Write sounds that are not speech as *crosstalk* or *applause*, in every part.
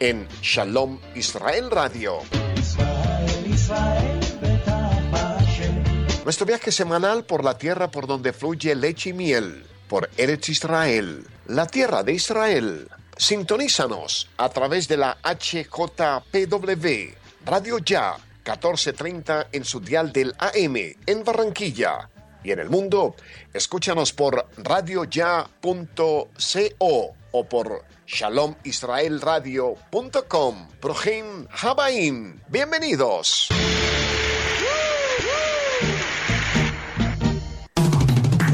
en Shalom Israel Radio. Nuestro viaje semanal por la tierra por donde fluye leche y miel, por Eretz Israel, la tierra de Israel. Sintonízanos a través de la HJPW, Radio Ya, 1430 en su dial del AM, en Barranquilla. Y en el mundo, escúchanos por radioya.co o por shalomisraelradio.com. Projim Habaim. Bienvenidos.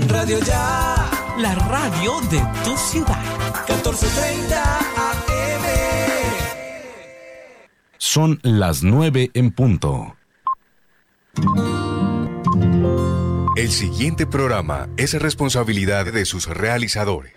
Radio Ya. La radio de tu ciudad. 1430 AM. Son las 9 en punto. El siguiente programa es responsabilidad de sus realizadores.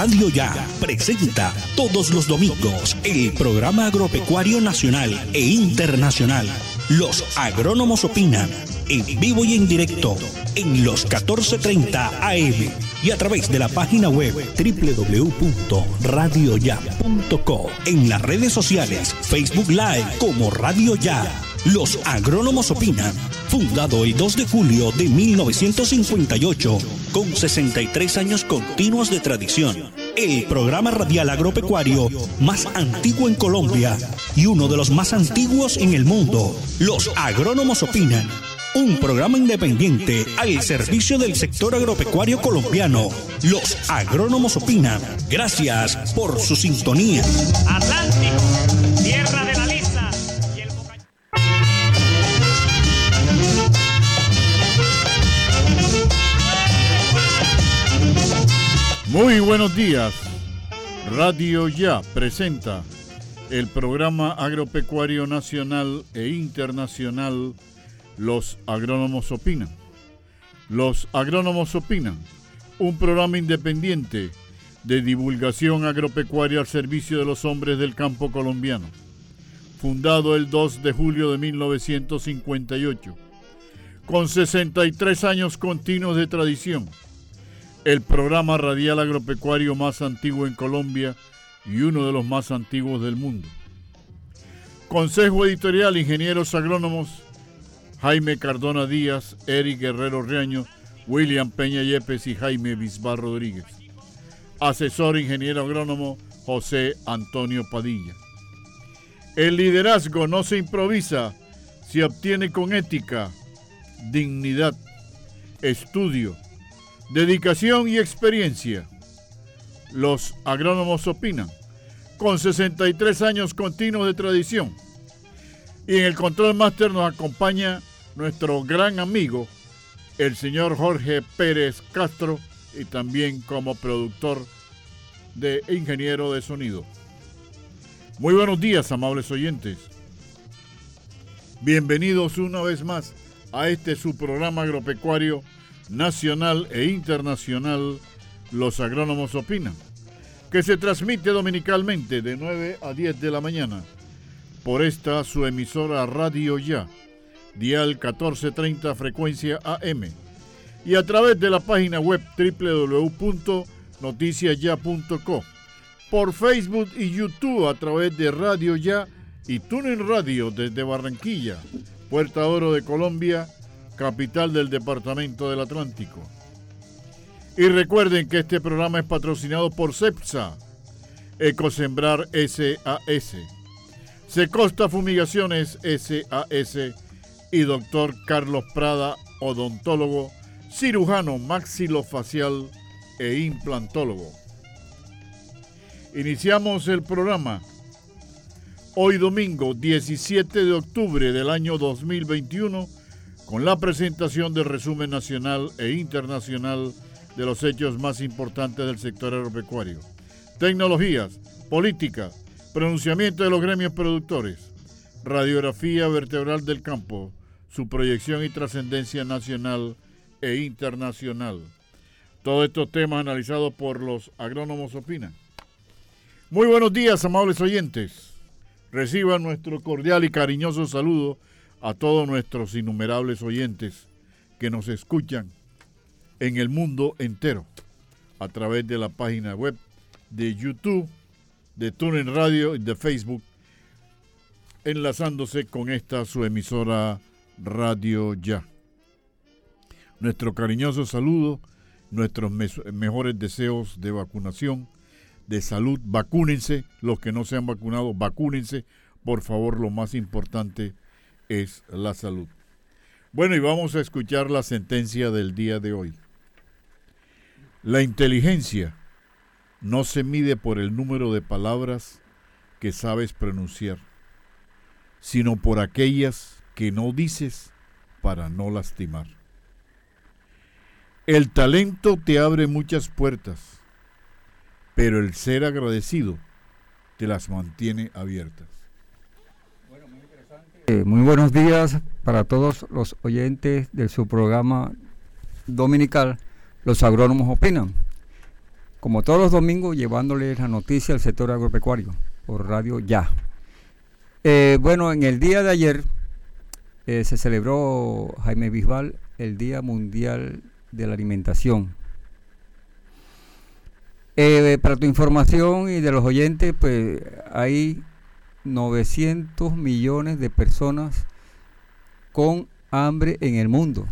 Radio Ya presenta todos los domingos el programa agropecuario nacional e internacional. Los agrónomos opinan en vivo y en directo en los 14:30 AM y a través de la página web www.radioya.co en las redes sociales Facebook Live como Radio Ya. Los agrónomos opinan fundado el 2 de julio de 1958, con 63 años continuos de tradición. El programa radial agropecuario más antiguo en Colombia y uno de los más antiguos en el mundo. Los agrónomos opinan. Un programa independiente al servicio del sector agropecuario colombiano. Los agrónomos opinan. Gracias por su sintonía. Atlántico, Muy buenos días. Radio Ya presenta el programa agropecuario nacional e internacional Los Agrónomos Opinan. Los Agrónomos Opinan, un programa independiente de divulgación agropecuaria al servicio de los hombres del campo colombiano, fundado el 2 de julio de 1958, con 63 años continuos de tradición el programa radial agropecuario más antiguo en Colombia y uno de los más antiguos del mundo. Consejo editorial, ingenieros agrónomos, Jaime Cardona Díaz, Eric Guerrero Reaño, William Peña Yepes y Jaime Bisbar Rodríguez. Asesor ingeniero agrónomo, José Antonio Padilla. El liderazgo no se improvisa, se obtiene con ética, dignidad, estudio, dedicación y experiencia. Los agrónomos opinan, con 63 años continuos de tradición. Y en el control máster nos acompaña nuestro gran amigo, el señor Jorge Pérez Castro, y también como productor de ingeniero de sonido. Muy buenos días, amables oyentes. Bienvenidos una vez más a este su programa agropecuario nacional e internacional Los Agrónomos Opinan, que se transmite dominicalmente de 9 a 10 de la mañana por esta su emisora Radio Ya, dial 1430 frecuencia AM, y a través de la página web www.noticiasya.co, por Facebook y YouTube a través de Radio Ya y TuneIn Radio desde Barranquilla, Puerta Oro de Colombia, capital del Departamento del Atlántico. Y recuerden que este programa es patrocinado por CEPSA, Ecosembrar SAS, Secosta Fumigaciones SAS y Doctor Carlos Prada, odontólogo, cirujano maxilofacial e implantólogo. Iniciamos el programa hoy domingo 17 de octubre del año 2021 con la presentación del resumen nacional e internacional de los hechos más importantes del sector agropecuario. Tecnologías, política, pronunciamiento de los gremios productores, radiografía vertebral del campo, su proyección y trascendencia nacional e internacional. Todos estos temas analizados por los agrónomos opinan. Muy buenos días, amables oyentes. Reciban nuestro cordial y cariñoso saludo a todos nuestros innumerables oyentes que nos escuchan en el mundo entero. a través de la página web de YouTube, de TuneIn Radio y de Facebook, enlazándose con esta su emisora Radio Ya. Nuestro cariñoso saludo, nuestros mejores deseos de vacunación, de salud, vacúnense, los que no se han vacunado, vacúnense, por favor, lo más importante la salud. Bueno, y vamos a escuchar la sentencia del día de hoy. La inteligencia no se mide por el número de palabras que sabes pronunciar, sino por aquellas que no dices para no lastimar. El talento te abre muchas puertas, pero el ser agradecido te las mantiene abiertas. Eh, muy buenos días para todos los oyentes de su programa dominical los agrónomos opinan. Como todos los domingos, llevándoles la noticia al sector agropecuario por Radio Ya. Eh, bueno, en el día de ayer eh, se celebró, Jaime Bisbal, el Día Mundial de la Alimentación. Para tu información y de los oyentes, pues hay 900 millones de personas con hambre en el mundo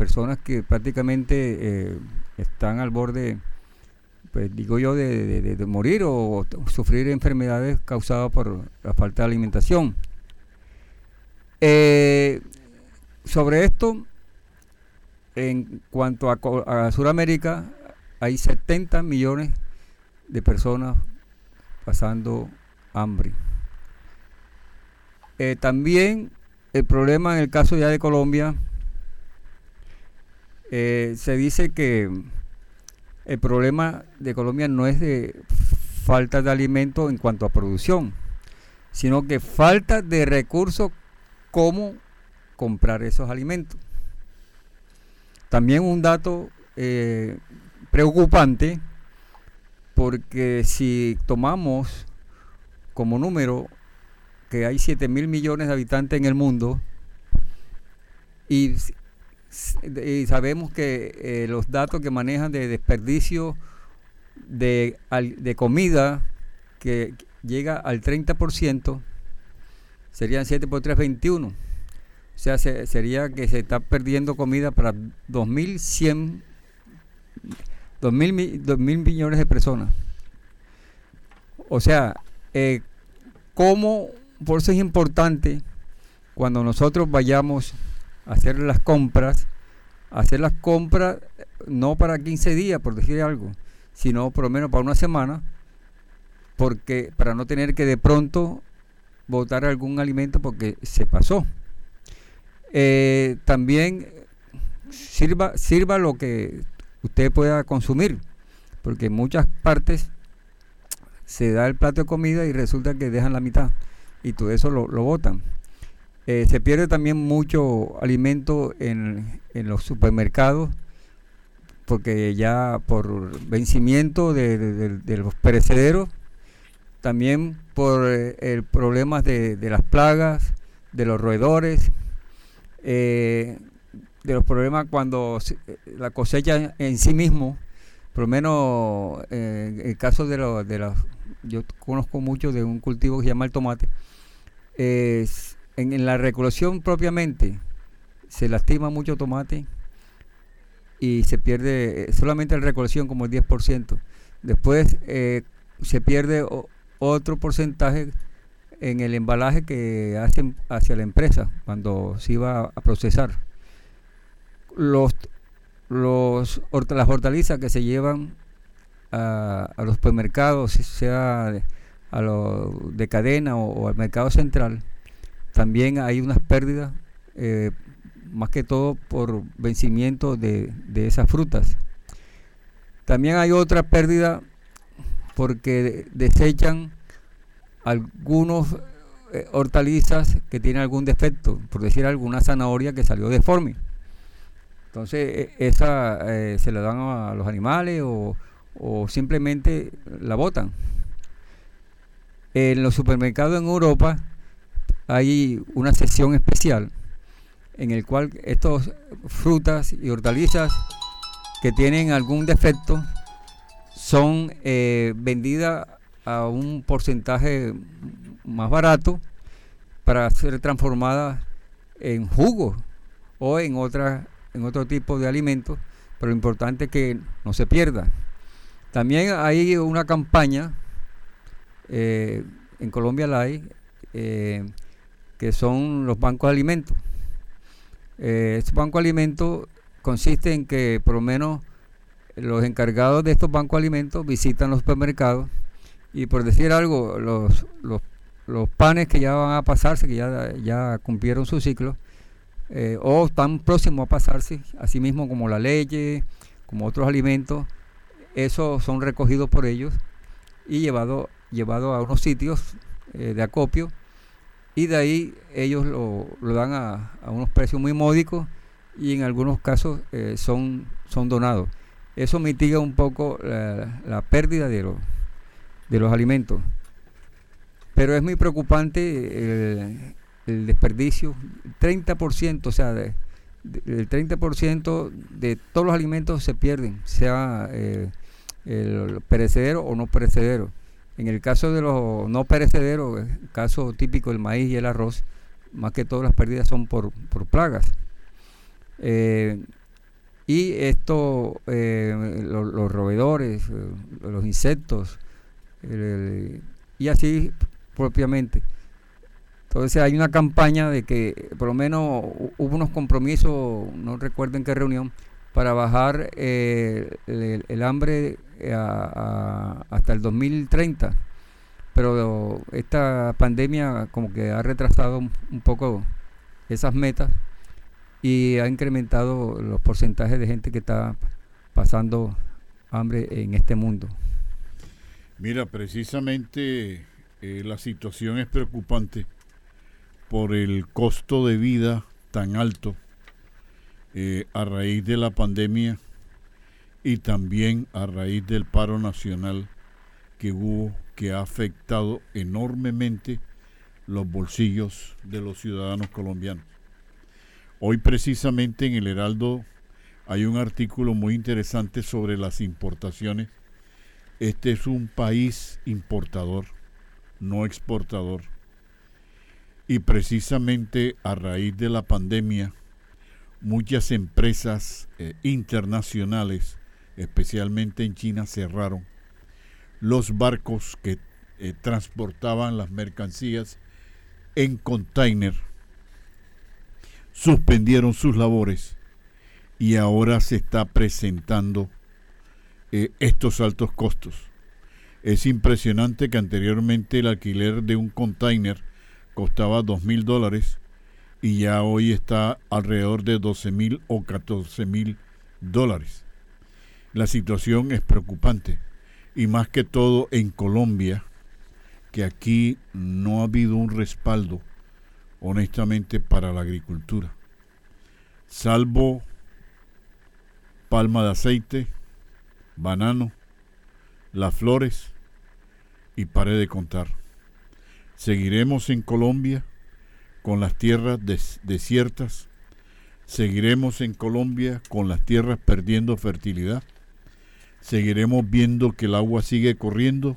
personas que prácticamente eh, están al borde, pues digo yo, de, morir o, sufrir enfermedades causadas por la falta de alimentación. Eh, sobre esto, en cuanto a, a Sudamérica, hay 70 millones de personas pasando hambre. Eh, también el problema en el caso ya de Colombia eh, se dice que el problema de Colombia no es de falta de alimento en cuanto a producción, sino que falta de recursos cómo comprar esos alimentos. También un dato eh, preocupante, porque si tomamos como número que hay 7 mil millones de habitantes en el mundo y y sabemos que eh, los datos que manejan de desperdicio de, de comida que llega al 30%, serían 7 por 3, 21. O sea, sería que se está perdiendo comida para 2.100, 2.000 mil millones de personas. O sea, eh, ¿cómo? Por eso es importante cuando nosotros vayamos hacer las compras, hacer las compras no para 15 días, por decir algo, sino por lo menos para una semana, porque para no tener que de pronto botar algún alimento porque se pasó. Eh, también sirva, sirva lo que usted pueda consumir, porque en muchas partes se da el plato de comida y resulta que dejan la mitad y todo eso lo, lo botan. Eh, se pierde también mucho alimento en, los supermercados porque ya por vencimiento de, los perecederos, también por eh, el problema de, las plagas, de los roedores, eh, de los problemas cuando la cosecha en sí mismo, por lo menos en el caso de, de los, yo conozco mucho de un cultivo que se llama el tomate, es en, la recolección propiamente se lastima mucho tomate y se pierde eh, solamente la recolección como el 10%. Después eh, se pierde otro porcentaje en el embalaje que hacen hacia la empresa cuando se iba a procesar. Los, los, las hortalizas que se llevan a, los supermercados, sea a lo de cadena o al mercado central, también hay unas pérdidas, eh, más que todo por vencimiento de, esas frutas. También hay otra pérdida porque desechan algunos eh, hortalizas que tienen algún defecto, por decir alguna zanahoria que salió deforme. Entonces e, esa eh, se la dan a los animales o, o simplemente la botan. En los supermercados en Europa hay una sesión especial en el cual estas frutas y hortalizas que tienen algún defecto son eh, vendidas a un porcentaje más barato para ser transformadas en jugo o en otra en otro tipo de alimentos, pero lo importante es que no se pierda. También hay una campaña eh, en Colombia la hay eh, que son los bancos de alimentos. Eh, este banco de alimentos consiste en que por lo menos los encargados de estos bancos de alimentos visitan los supermercados y por decir algo, los, los, los panes que ya van a pasarse, que ya, ya cumplieron su ciclo, eh, o están próximos a pasarse, así mismo como la leche, como otros alimentos, esos son recogidos por ellos y llevados llevado a unos sitios eh, de acopio y de ahí ellos lo, lo dan a, a, unos precios muy módicos y en algunos casos eh, son, son donados. Eso mitiga un poco la, pérdida de, lo, de los alimentos. Pero es muy preocupante el, el desperdicio. 30%, o sea, de, el 30% de todos los alimentos se pierden, sea eh, el perecedero o no perecedero. En el caso de los no perecederos, el caso típico del maíz y el arroz, más que todas las pérdidas son por, por plagas. Eh, y esto, eh, lo, los roedores, eh, los insectos, y así propiamente. Entonces hay una campaña de que por lo menos hubo unos compromisos, no recuerdo en qué reunión, para bajar eh, el, hambre a, a, hasta el 2030. Pero esta pandemia como que ha retrasado un, un poco esas metas y ha incrementado los porcentajes de gente que está pasando hambre en este mundo. Mira, precisamente eh, la situación es preocupante por el costo de vida tan alto eh, a raíz de la pandemia y también a raíz del paro nacional que hubo que ha afectado enormemente los bolsillos de los ciudadanos colombianos. Hoy precisamente en el Heraldo hay un artículo muy interesante sobre las importaciones. Este es un país importador, no exportador. Y precisamente a raíz de la pandemia, muchas empresas eh, internacionales, especialmente en China, cerraron. Los barcos que eh, transportaban las mercancías en container suspendieron sus labores y ahora se está presentando eh, estos altos costos. Es impresionante que anteriormente el alquiler de un container costaba dos mil dólares y ya hoy está alrededor de 12 mil o 14 mil dólares. La situación es preocupante y más que todo en Colombia, que aquí no ha habido un respaldo honestamente para la agricultura, salvo palma de aceite, banano, las flores y paré de contar. Seguiremos en Colombia con las tierras des desiertas, seguiremos en Colombia con las tierras perdiendo fertilidad, seguiremos viendo que el agua sigue corriendo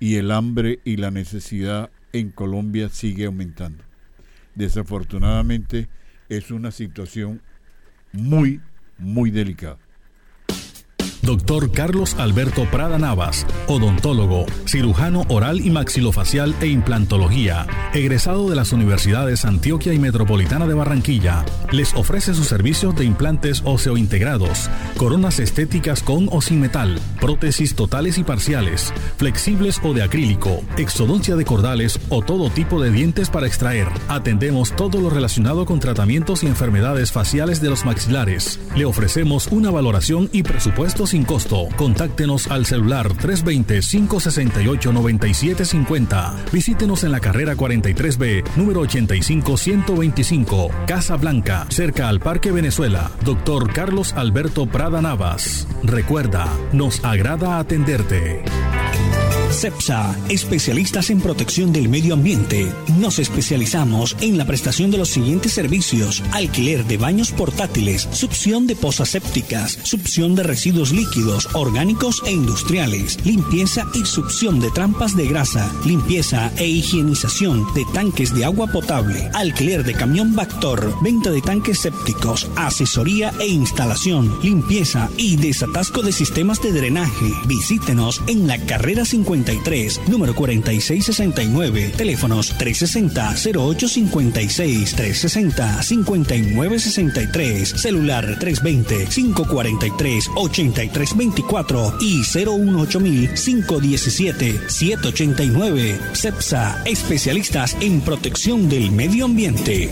y el hambre y la necesidad en Colombia sigue aumentando. Desafortunadamente es una situación muy, muy delicada. Doctor Carlos Alberto Prada Navas, odontólogo, cirujano oral y maxilofacial e implantología, egresado de las universidades Antioquia y Metropolitana de Barranquilla, les ofrece sus servicios de implantes óseo-integrados, coronas estéticas con o sin metal, prótesis totales y parciales, flexibles o de acrílico, exodoncia de cordales o todo tipo de dientes para extraer. Atendemos todo lo relacionado con tratamientos y enfermedades faciales de los maxilares. Le ofrecemos una valoración y presupuesto sin costo. Contáctenos al celular 320-568-9750. Visítenos en la carrera 43B, número 85125, Casa Blanca, cerca al Parque Venezuela. Doctor Carlos Alberto Prada Navas. Recuerda, nos agrada atenderte. CEPSA, especialistas en protección del medio ambiente. Nos especializamos en la prestación de los siguientes servicios: alquiler de baños portátiles, succión de pozas sépticas, succión de residuos líquidos, orgánicos e industriales, limpieza y succión de trampas de grasa, limpieza e higienización de tanques de agua potable, alquiler de camión Bactor, venta de tanques sépticos, asesoría e instalación, limpieza y desatasco de sistemas de drenaje. Visítenos en la carrera 50 número 4669, teléfonos 360-0856, 360-5963, celular 320-543-8324 y 018000-517-789. CEPSA, especialistas en protección del medio ambiente.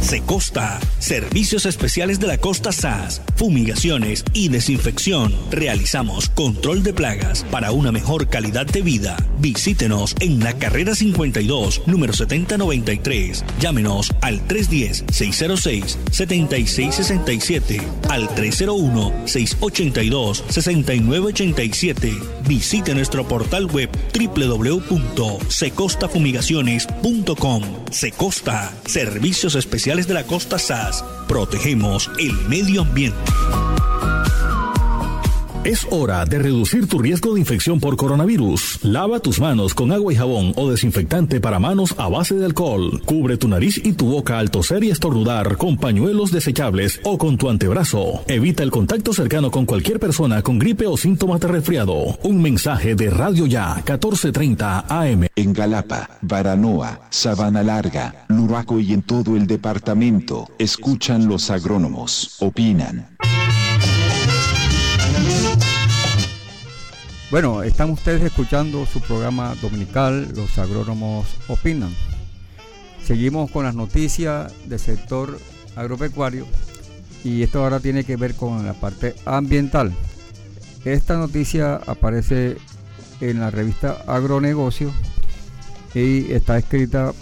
Secosta, servicios especiales de la costa SAS, fumigaciones y desinfección. Realizamos control de plagas para una mejor calidad de vida. Visítenos en la carrera 52, número 7093. Llámenos al 310-606-7667, al 301-682-6987. Visite nuestro portal web www.secostafumigaciones.com. Secosta, servicios especiales de la costa SAS. Protegemos el medio ambiente. Es hora de reducir tu riesgo de infección por coronavirus. Lava tus manos con agua y jabón o desinfectante para manos a base de alcohol. Cubre tu nariz y tu boca al toser y estornudar con pañuelos desechables o con tu antebrazo. Evita el contacto cercano con cualquier persona con gripe o síntomas de resfriado. Un mensaje de Radio Ya 1430 AM. En Galapa, Baranoa, Sabana Larga, Luraco y en todo el departamento, escuchan los agrónomos, opinan. Bueno, están ustedes escuchando su programa dominical, Los Agrónomos Opinan. Seguimos con las noticias del sector agropecuario y esto ahora tiene que ver con la parte ambiental. Esta noticia aparece en la revista Agronegocio y está escrita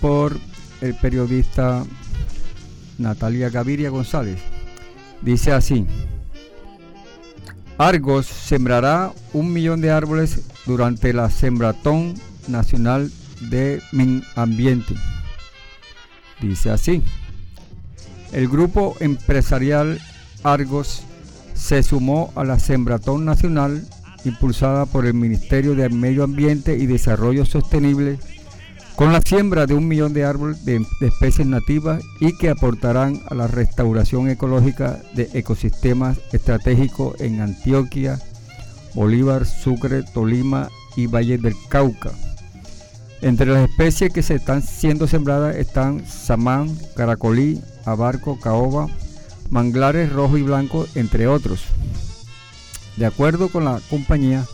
por el periodista Natalia Gaviria González. Dice así. Argos sembrará un millón de árboles durante la Sembratón Nacional de Ambiente. Dice así. El grupo empresarial Argos se sumó a la Sembratón Nacional impulsada por el Ministerio de Medio Ambiente y Desarrollo Sostenible con la siembra de un millón de árboles de, especies nativas y que aportarán a la restauración ecológica de ecosistemas estratégicos en Antioquia, Bolívar, Sucre, Tolima y Valle del Cauca. Entre las especies que se están siendo sembradas están samán, caracolí, abarco, caoba, manglares rojo y blanco, entre otros. De acuerdo con la compañía,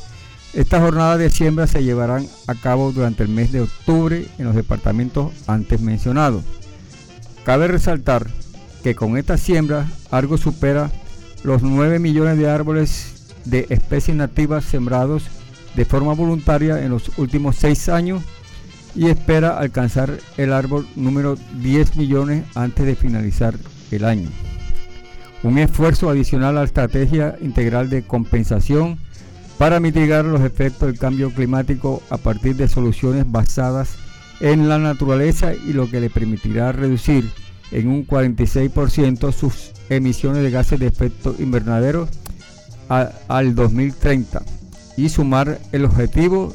estas jornadas de siembra se llevarán a cabo durante el mes de octubre en los departamentos antes mencionados. Cabe resaltar que con esta siembra algo supera los 9 millones de árboles de especies nativas sembrados de forma voluntaria en los últimos 6 años y espera alcanzar el árbol número 10 millones antes de finalizar el año. Un esfuerzo adicional a la estrategia integral de compensación para mitigar los efectos del cambio climático a partir de soluciones basadas en la naturaleza y lo que le permitirá reducir en un 46% sus emisiones de gases de efecto invernadero al 2030 y sumar el objetivo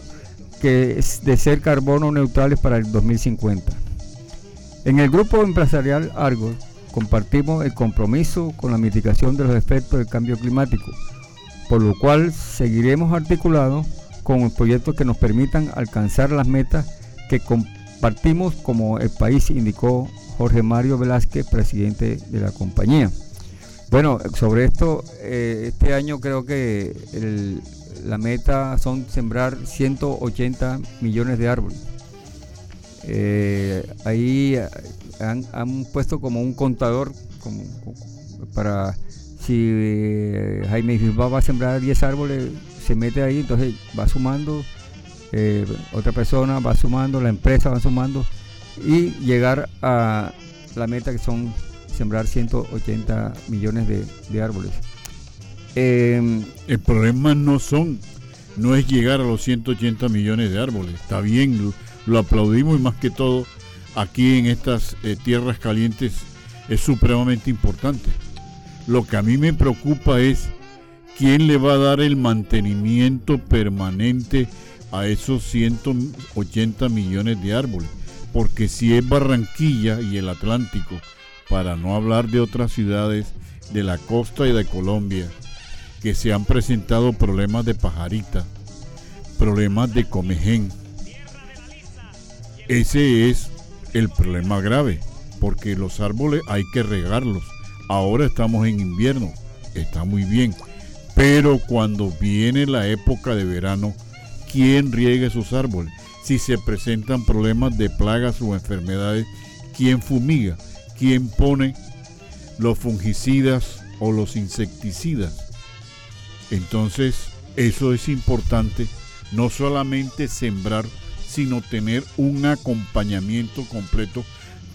que es de ser carbono neutrales para el 2050. En el grupo empresarial Argos compartimos el compromiso con la mitigación de los efectos del cambio climático por lo cual seguiremos articulados con proyectos que nos permitan alcanzar las metas que compartimos como el país, indicó Jorge Mario Velázquez, presidente de la compañía. Bueno, sobre esto, eh, este año creo que la meta son sembrar 180 millones de árboles. Eh, ahí han, han, puesto como un contador como, para si eh, Jaime Bilbao va a sembrar 10 árboles, se mete ahí, entonces va sumando, eh, otra persona va sumando, la empresa va sumando y llegar a la meta que son sembrar 180 millones de, árboles. em, El problema no son, no es llegar a los 180 millones de árboles. Está bien, lo, lo aplaudimos y más que todo aquí en estas eh, tierras calientes es supremamente importante. Lo que a mí me preocupa es quién le va a dar el mantenimiento permanente a esos 180 millones de árboles. Porque si es Barranquilla y el Atlántico, para no hablar de otras ciudades de la costa y de Colombia, que se han presentado problemas de pajarita, problemas de comején. Ese es el problema grave, porque los árboles hay que regarlos. Ahora estamos en invierno, está muy bien, pero cuando viene la época de verano, ¿quién riega esos árboles? Si se presentan problemas de plagas o enfermedades, ¿quién fumiga? ¿Quién pone los fungicidas o los insecticidas? Entonces, eso es importante, no solamente sembrar, sino tener un acompañamiento completo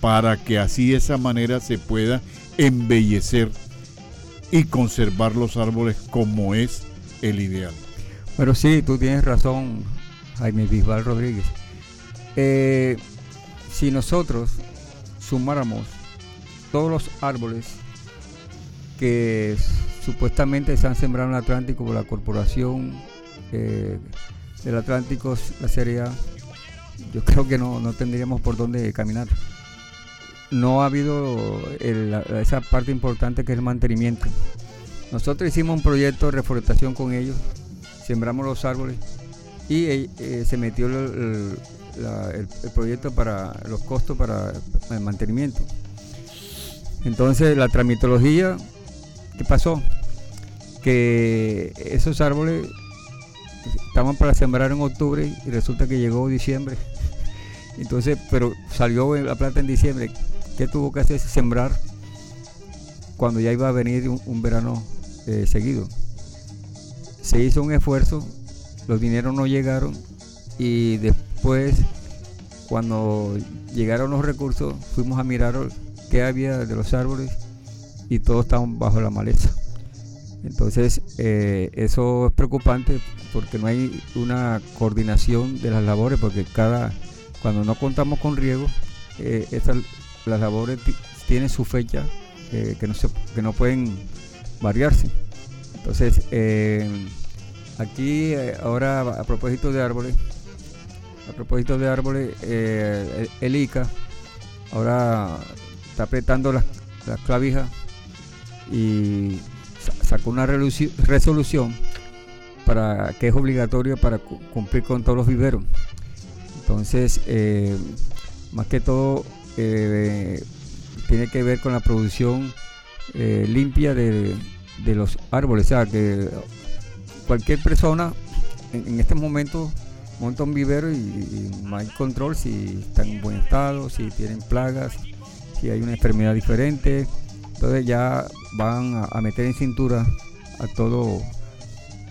para que así de esa manera se pueda embellecer y conservar los árboles como es el ideal. Pero sí, tú tienes razón, Jaime Bisbal Rodríguez. Eh, si nosotros sumáramos todos los árboles que supuestamente se han sembrado en el Atlántico por la Corporación eh, del Atlántico, la Serie A, yo creo que no, no tendríamos por dónde caminar. No ha habido esa parte importante que es el mantenimiento. Nosotros hicimos un proyecto de reforestación con ellos, sembramos los árboles y eh, eh, se metió el- el proyecto para los costos para el mantenimiento. Entonces la tramitología, ¿qué pasó? Que esos árboles estaban para sembrar en octubre y resulta que llegó diciembre. *laughs* Entonces, pero salió la plata en diciembre. ¿Qué tuvo que hacer? Sembrar cuando ya iba a venir un, verano eh, seguido. Se hizo un esfuerzo, los dineros no llegaron y después, cuando llegaron los recursos, fuimos a mirar qué había de los árboles y todos estaban bajo la maleza. Entonces, eh, eso es preocupante porque no hay una coordinación de las labores, porque cada cuando no contamos con riego, eh, esas- las labores ti- tienen su fecha eh, que, no se, que no pueden variarse. Entonces, eh, aquí eh, ahora a propósito de árboles, a propósito de árboles, eh, el, ICA ahora está apretando las, las clavijas y sa- sacó una resoluci- resolución para que es obligatoria para cu- cumplir con todos los viveros. Entonces, más que todo, eh, tiene que ver con la producción eh, limpia de, de los árboles. O sea, que cualquier persona en, en este momento monta un vivero y, no hay control si están en buen estado, si tienen plagas, si hay una enfermedad diferente. Entonces ya van a, meter en cintura a todos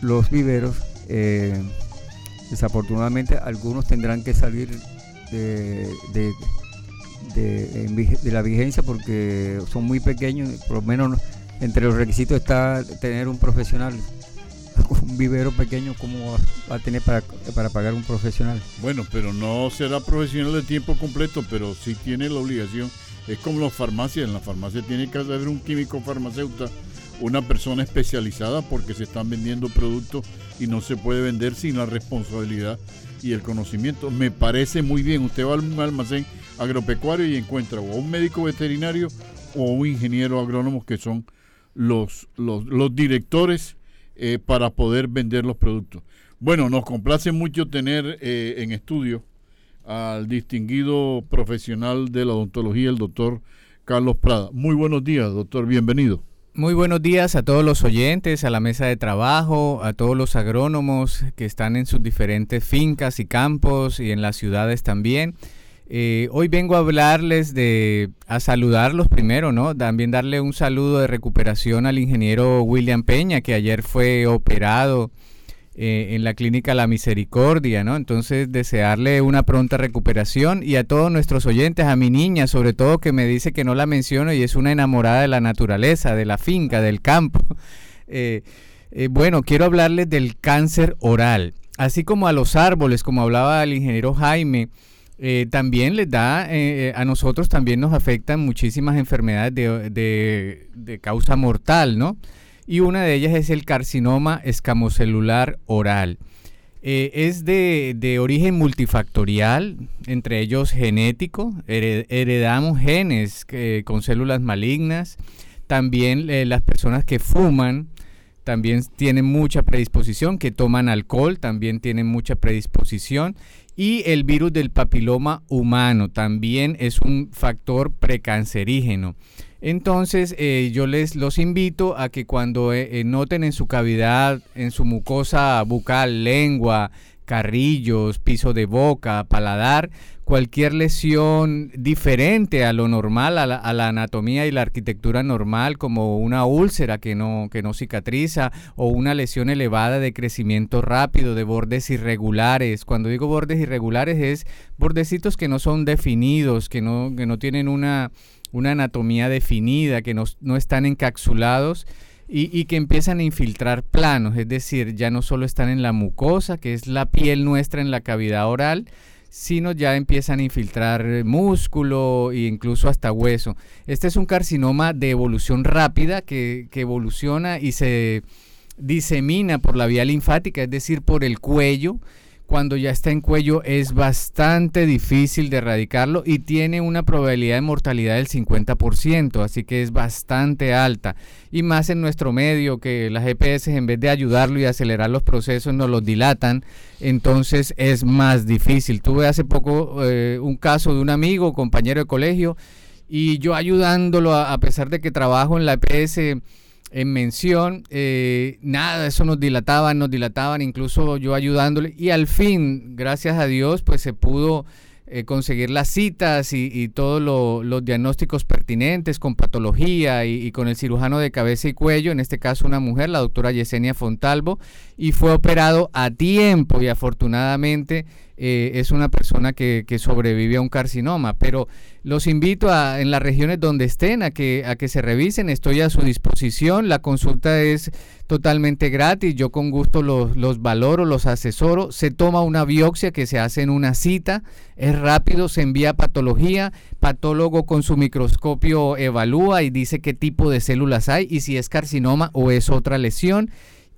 los viveros. eh, desafortunadamente algunos tendrán que salir de- de- la vigencia porque son muy pequeños, por lo menos entre los requisitos está tener un profesional. *laughs* Un vivero pequeño, ¿cómo va- va a tener para, para pagar un profesional? Bueno, pero no será profesional de tiempo completo, pero sí tiene la obligación. Es como las farmacias. En la farmacia tiene que haber un químico farmacéutico, una persona especializada porque se están vendiendo productos y no se puede vender sin la responsabilidad y el conocimiento. Me parece muy bien. Usted va a un almacén agropecuario y encuentra o un médico veterinario o un ingeniero agrónomo que son los, los, los directores eh, para poder vender los productos. Bueno, nos complace mucho tener eh, en estudio al distinguido profesional de la odontología, el doctor Carlos Prada. Muy buenos días, doctor, bienvenido. Muy buenos días a todos los oyentes, a la mesa de trabajo, a todos los agrónomos que están en sus diferentes fincas y campos y en las ciudades también. Eh, hoy vengo a hablarles de, a saludarlos primero, ¿no? También darle un saludo de recuperación al ingeniero William Peña, que ayer fue operado eh, en la clínica La Misericordia, ¿no? Entonces, desearle una pronta recuperación y a todos nuestros oyentes, a mi niña, sobre todo que me dice que no la menciono y es una enamorada de la naturaleza, de la finca, del campo. *laughs* Eh, Eh, bueno, quiero hablarles del cáncer oral. Así como a los árboles, como hablaba el ingeniero Jaime, eh, también les da, eh, a nosotros también nos afectan muchísimas enfermedades de, de, causa mortal, ¿no? Y una de ellas es el carcinoma escamocelular oral. es de, de, origen multifactorial, entre ellos genético, heredamos genes con células malignas, también las personas que fuman, también tienen mucha predisposición, que toman alcohol, también tienen mucha predisposición. Y el virus del papiloma humano también es un factor precancerígeno. Entonces eh, yo les los invito a que cuando eh, eh, noten en su cavidad, en su mucosa bucal, lengua, carrillos, piso de boca, paladar, cualquier lesión diferente a lo normal, a la, anatomía y la arquitectura normal, como una úlcera que no, que no cicatriza o una lesión elevada de crecimiento rápido, de bordes irregulares. Cuando digo bordes irregulares es bordecitos que no son definidos, que no, que no tienen una, una anatomía definida, que no, no están encapsulados y, que empiezan a infiltrar planos, es decir, ya no solo están en la mucosa, que es la piel nuestra en la cavidad oral, sino ya empiezan a infiltrar músculo e incluso hasta hueso. Este es un carcinoma de evolución rápida que, que evoluciona y se disemina por la vía linfática, es decir, por el cuello cuando ya está en cuello es bastante difícil de erradicarlo y tiene una probabilidad de mortalidad del 50%, así que es bastante alta. Y más en nuestro medio, que las EPS en vez de ayudarlo y acelerar los procesos nos los dilatan, entonces es más difícil. Tuve hace poco eh, un caso de un amigo, compañero de colegio, y yo ayudándolo a, a pesar de que trabajo en la EPS en mención, eh, nada, eso nos dilataban, nos dilataban, incluso yo ayudándole, y al fin, gracias a Dios, pues se pudo eh, conseguir las citas y, todos los diagnósticos pertinentes con patología y, con el cirujano de cabeza y cuello, en este caso una mujer, la doctora Yesenia Fontalvo, y fue operado a tiempo y afortunadamente eh, es una persona que, que, sobrevive a un carcinoma. Pero los invito a, en las regiones donde estén a que, a que se revisen, estoy a su disposición, la consulta es totalmente gratis, yo con gusto los, los valoro, los asesoro, se toma una biopsia que se hace en una cita, es rápido, se envía a patología, patólogo con su microscopio evalúa y dice qué tipo de células hay y si es carcinoma o es otra lesión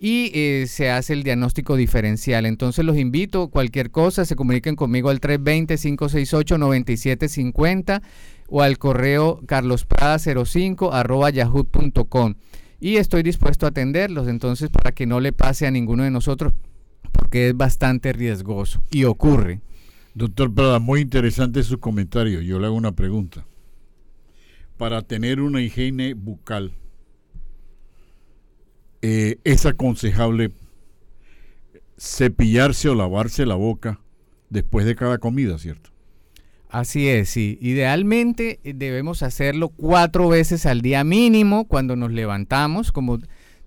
y eh, se hace el diagnóstico diferencial. Entonces los invito, cualquier cosa, se comuniquen conmigo al 320-568-9750 o al correo carlosprada05 arroba yahoo.com. Y estoy dispuesto a atenderlos, entonces para que no le pase a ninguno de nosotros, porque es bastante riesgoso y ocurre. Doctor Prada, muy interesante su comentario. Yo le hago una pregunta. Para tener una higiene bucal, eh, es aconsejable cepillarse o lavarse la boca después de cada comida, ¿cierto? Así es, sí. Idealmente eh, debemos hacerlo cuatro veces al día mínimo cuando nos levantamos, como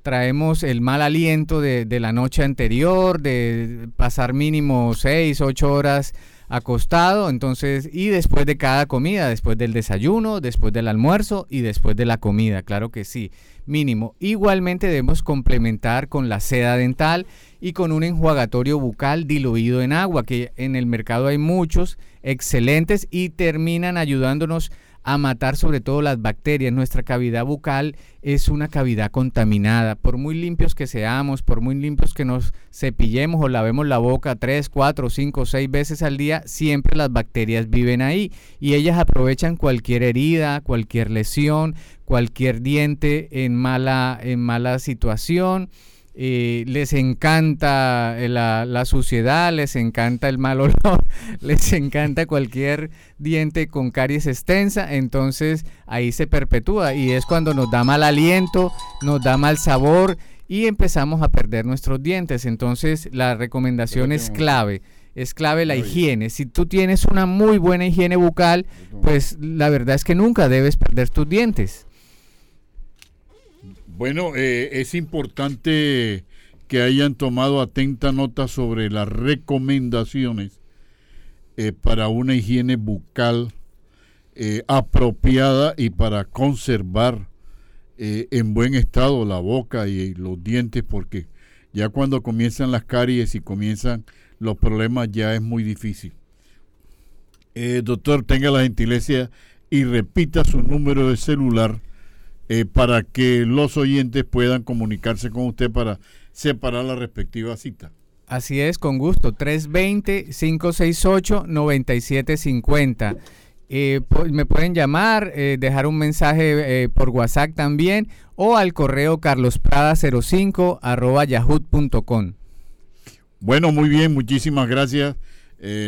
traemos el mal aliento de, de la noche anterior, de pasar mínimo seis, ocho horas acostado, entonces, y después de cada comida, después del desayuno, después del almuerzo y después de la comida, claro que sí, mínimo. Igualmente debemos complementar con la seda dental y con un enjuagatorio bucal diluido en agua, que en el mercado hay muchos excelentes y terminan ayudándonos a matar sobre todo las bacterias. Nuestra cavidad bucal es una cavidad contaminada. Por muy limpios que seamos, por muy limpios que nos cepillemos o lavemos la boca tres, cuatro, cinco, seis veces al día, siempre las bacterias viven ahí y ellas aprovechan cualquier herida, cualquier lesión, cualquier diente en mala, en mala situación eh, les encanta eh, la, suciedad, les encanta el mal olor, *laughs* les encanta cualquier diente con caries extensa, entonces ahí se perpetúa y es cuando nos da mal aliento, nos da mal sabor y empezamos a perder nuestros dientes. Entonces la recomendación es clave. Es clave la higiene. Si tú tienes una muy buena higiene bucal, pues la verdad es que nunca debes perder tus dientes. Bueno, eh, es importante que hayan tomado atenta nota sobre las recomendaciones eh, para una higiene bucal eh, apropiada y para conservar eh, en buen estado la boca y los dientes porque ya cuando comienzan las caries y comienzan los problemas ya es muy difícil. Doctor, tenga la gentileza y repita su número de celular eh, para que los oyentes puedan comunicarse con usted para separar la respectiva cita. Así es, con gusto. 320-568-9750. Eh, me pueden llamar, eh, dejar un mensaje eh, por WhatsApp también o al correo carlosprada05 arroba yahoo.com. Bueno, muy bien, muchísimas gracias,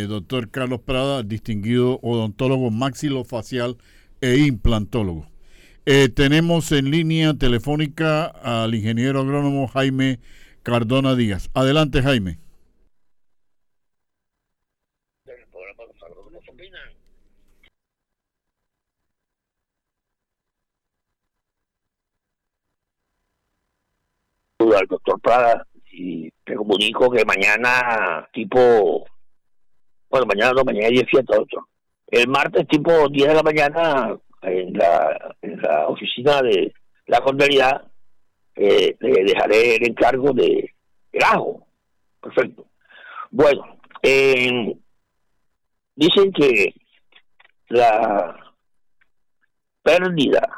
doctor Carlos Prada, distinguido odontólogo maxilofacial e implantólogo. Eh, tenemos en línea telefónica al ingeniero agrónomo Jaime Cardona Díaz. Adelante, Jaime. al doctor Prada y te comunico que mañana tipo bueno mañana no mañana hay fiesta otro el martes tipo 10 de la mañana en la, en la oficina de la contabilidad eh, le dejaré el encargo de el ajo. Perfecto. Bueno eh, dicen que la pérdida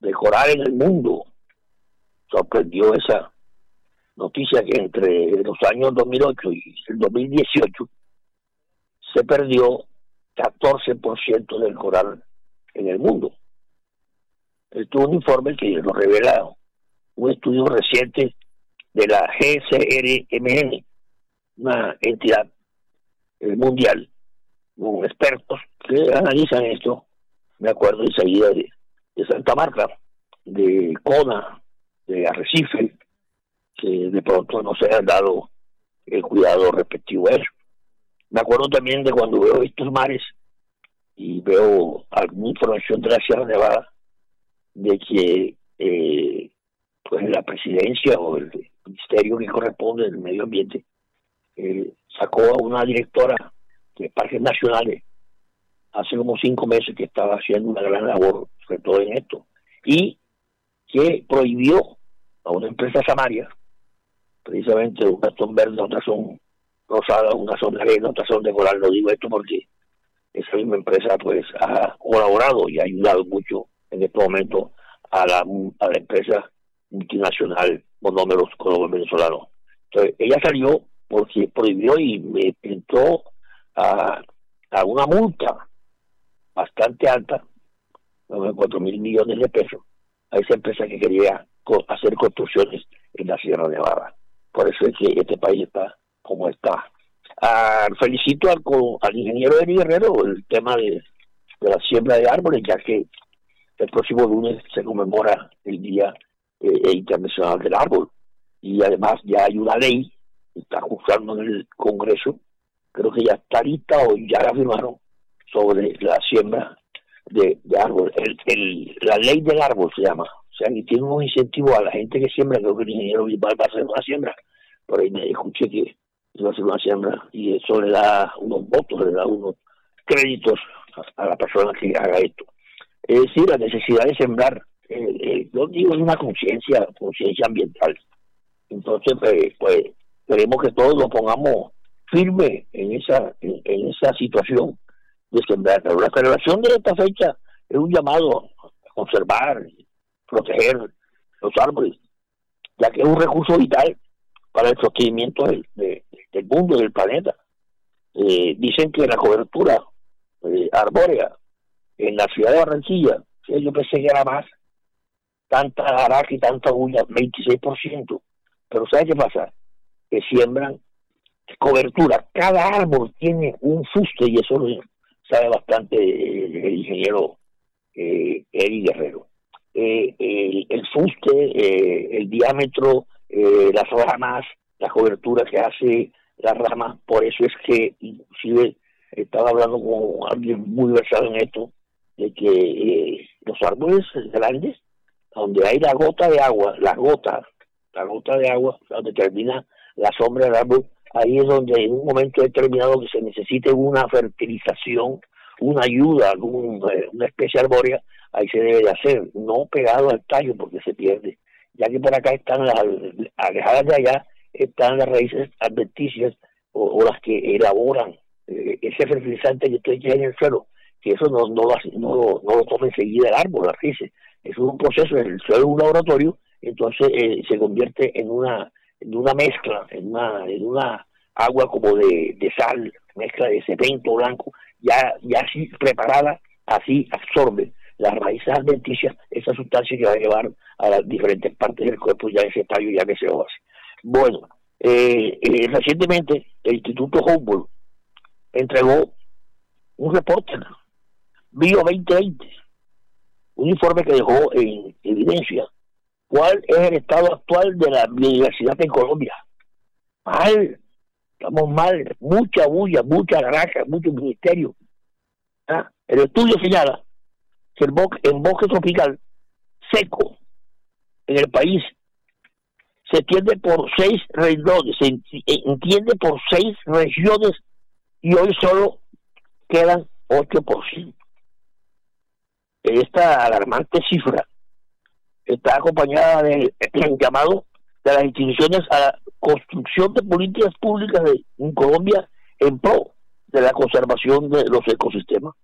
de coral en el mundo sorprendió esa noticia que entre los años 2008 y el 2018 se perdió 14% del coral en el mundo. Esto es un informe que nos revela un estudio reciente de la GCRMN, una entidad eh, mundial con expertos que analizan esto. Me acuerdo enseguida de, de Santa Marta, de Kona, de Arrecife, que de pronto no se han dado el cuidado respectivo a eso. Me acuerdo también de cuando veo estos mares y veo alguna información de la Sierra Nevada de que eh, pues la presidencia o el ministerio que corresponde del medio ambiente eh, sacó a una directora de parques nacionales hace como cinco meses que estaba haciendo una gran labor sobre todo en esto y que prohibió a una empresa samaria precisamente unas son verdes, otras son rosadas, unas son de arena, otras son de coral. No digo esto porque esa misma empresa pues ha colaborado y ha ayudado mucho en este momento a la, a la empresa multinacional Monómeros Venezolano. Entonces, ella salió porque prohibió y me entró a, una multa bastante alta, 4 mil millones de pesos, a esa empresa que quería hacer construcciones en la Sierra Nevada. Por eso es que este país está como está. Felicito al, al ingeniero Eri Guerrero el tema de, la siembra de árboles, ya que el próximo lunes se conmemora el Día eh, Internacional del Árbol. Y además ya hay una ley está ajustando en el Congreso, creo que ya está lista o ya la firmaron, sobre la siembra de, de árbol. El, la ley del árbol se llama. O sea, que tiene un incentivo a la gente que siembra, creo que el ingeniero va a hacer una siembra. Por ahí me escuché que una siembra y eso le da unos votos, le da unos créditos a, la persona que haga esto. Es decir, la necesidad de sembrar, eh, eh, yo digo, es una conciencia, conciencia ambiental. Entonces, pues, pues, queremos que todos nos pongamos firme en esa, en, esa situación de sembrar. Pero la celebración de esta fecha es un llamado a conservar, proteger los árboles, ya que es un recurso vital para el sostenimiento del, del mundo, del planeta. Eh, dicen que la cobertura eh, arbórea en la ciudad de Barranquilla, yo pensé que era más, tanta araca y tanta uña, 26%. Pero ¿sabe qué pasa? Que siembran cobertura. Cada árbol tiene un fuste y eso lo sabe bastante el ingeniero eh, Guerrero eh, el, fuste, el diámetro, eh, las ramas, la cobertura que hace la rama, por eso es que inclusive estaba hablando con alguien muy versado en esto, de que eh, los árboles grandes, donde hay la gota de agua, la gota, la gota de agua, donde termina la sombra del árbol, ahí es donde en un momento determinado que se necesite una fertilización una ayuda, algún, eh, una especie arbórea, ahí se debe de hacer, no pegado al tallo porque se pierde, ya que por acá están las, alejadas de allá, están las raíces adventicias o, las que elaboran eh, ese fertilizante que usted tiene en el suelo, que eso no, no, lo, no, no lo toma enseguida el árbol, las raíces, es un proceso, el suelo es un laboratorio, entonces eh, se convierte en una, en una mezcla, en una, en una agua como de, de sal, mezcla de cemento blanco, ya, ya así preparada, así absorbe las raíces adventicias, esa sustancia que va a llevar a las diferentes partes del cuerpo ya ese tallo ya que se hace. Bueno, eh, eh, recientemente el Instituto Humboldt entregó un reporte, Bio 2020, un informe que dejó en evidencia cuál es el estado actual de la biodiversidad en Colombia. Mal, estamos mal, mucha bulla, mucha granja, mucho ministerio. ¿Ah? El estudio señala que el bosque, en bosque tropical seco en el país se entiende por seis regiones, se entiende por seis regiones y hoy solo quedan 8%. Esta alarmante cifra está acompañada del *clears throat* llamado de las instituciones a la construcción de políticas públicas de, en Colombia en pro de la conservación de los ecosistemas.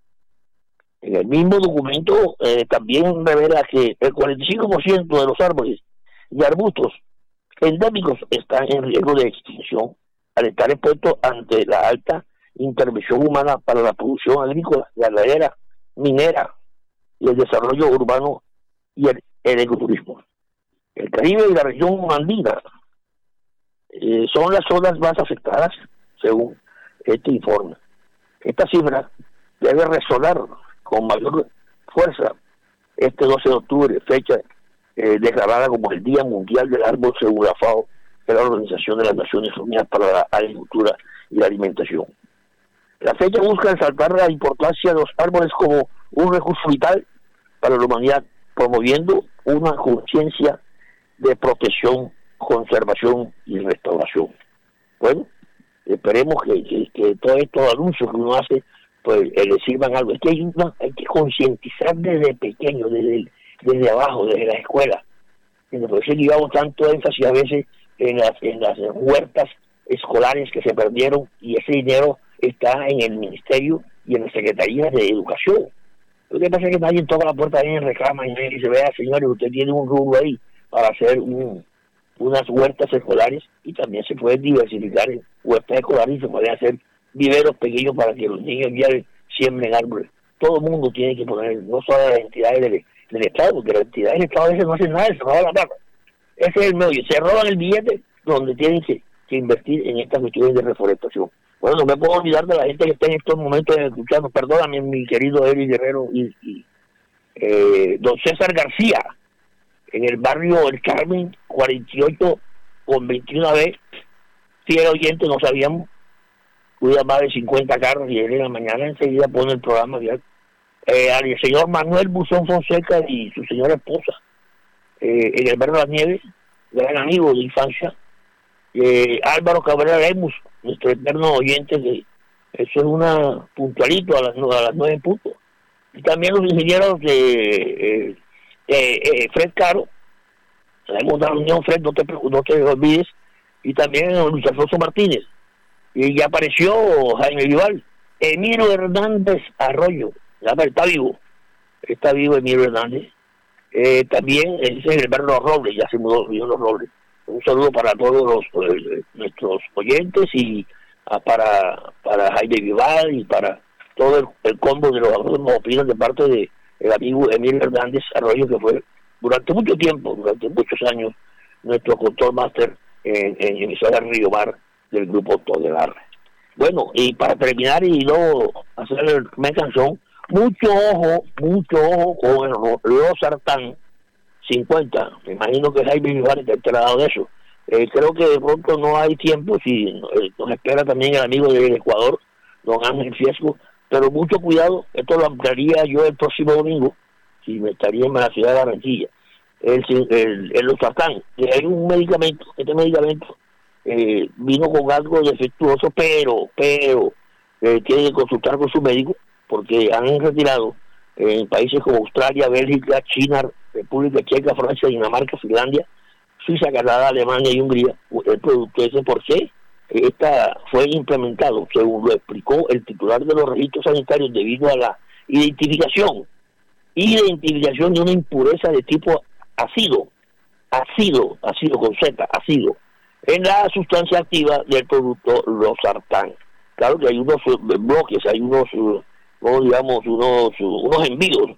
En el mismo documento eh, también revela que el 45% de los árboles y arbustos endémicos están en riesgo de extinción al estar expuestos ante la alta intervención humana para la producción agrícola, ganadera, minera y el desarrollo urbano y el, ecoturismo. El Caribe y la región andina eh, son las zonas más afectadas, según este informe. Esta cifra debe resonar con mayor fuerza este 12 de octubre, fecha eh, declarada como el Día Mundial del Árbol según la FAO, de la Organización de las Naciones Unidas para la Agricultura y la Alimentación. La fecha busca resaltar la importancia de los árboles como un recurso vital para la humanidad, promoviendo una conciencia de protección, conservación y restauración. Bueno, esperemos que, que todos estos anuncios que uno hace pues le sirvan algo. Es que hay, hay que concientizar desde pequeño, desde, desde abajo, desde la escuela. Por eso llevamos tanto énfasis a veces en las, en las huertas escolares que se perdieron y ese dinero está en el ministerio y en las secretarías de educación. Lo que pasa es que nadie toca la puerta y reclama y dice, vea señores, usted tiene un rubro ahí para hacer un, unas huertas escolares y también se puede diversificar en huertas escolares y se puede hacer viveros pequeños para que los niños ya siembren árboles. Todo el mundo tiene que poner, no solo las entidades del, Estado, porque las entidades del Estado a veces no hacen nada, se roban la plata. Ese es el medio, se roban el billete donde tienen que, invertir en estas cuestiones de reforestación. Bueno, no me puedo olvidar de la gente que está en estos momentos escuchando, perdóname mi querido Eli Guerrero y, eh, don César García, en el barrio El Carmen, 48 con 21B, fiel oyente, no sabíamos, cuida más de 50 carros y él en la mañana enseguida pone el programa eh, al señor Manuel Buzón Fonseca y su señora esposa eh, de las Nieves, gran amigo de infancia, eh, Álvaro Cabrera Lemus, nuestro eterno oyente, de, eso es una puntualito a las, nueve puntos. Y también los ingenieros de eh, Fred Caro, tenemos una reunión, Fred, no te, no te olvides, y también Luis Alfonso Martínez, y ya apareció Jaime Vival. Emilio Hernández Arroyo, está vivo, está vivo Emilio Hernández. Eh, también es el barrio Robles, ya se mudó Los Robles. Un saludo para todos los, eh, nuestros oyentes y ah, para, para Jaime Vival y para todo el, combo de los que opinan de parte de el amigo Emilio Hernández Arroyo, que fue durante mucho tiempo, durante muchos años, nuestro control máster en, en emisora Río Mar del grupo Todelar. Bueno, y para terminar y no hacer el canción, mucho ojo, mucho ojo con el Sartán 50. Me imagino que Jaime Vivar está enterado de eso. Eh, creo que de pronto no hay tiempo, si eh, nos espera también el amigo del Ecuador, don Ángel Fiesco, pero mucho cuidado, esto lo ampliaría yo el próximo domingo, si me estaría en la ciudad de Barranquilla. El, el, el que hay un medicamento, este medicamento eh, vino con algo defectuoso, pero, pero eh, tiene que consultar con su médico porque han retirado en países como Australia, Bélgica, China, República Checa, Francia, Dinamarca, Finlandia, Suiza, Canadá, Alemania y Hungría el producto ese. ¿Por qué? Esta fue implementado, según lo explicó el titular de los registros sanitarios, debido a la identificación, identificación de una impureza de tipo ácido, ácido, ácido con Z, ácido, en la sustancia activa del producto losartán. Claro que hay unos bloques, hay unos, digamos, unos, unos envíos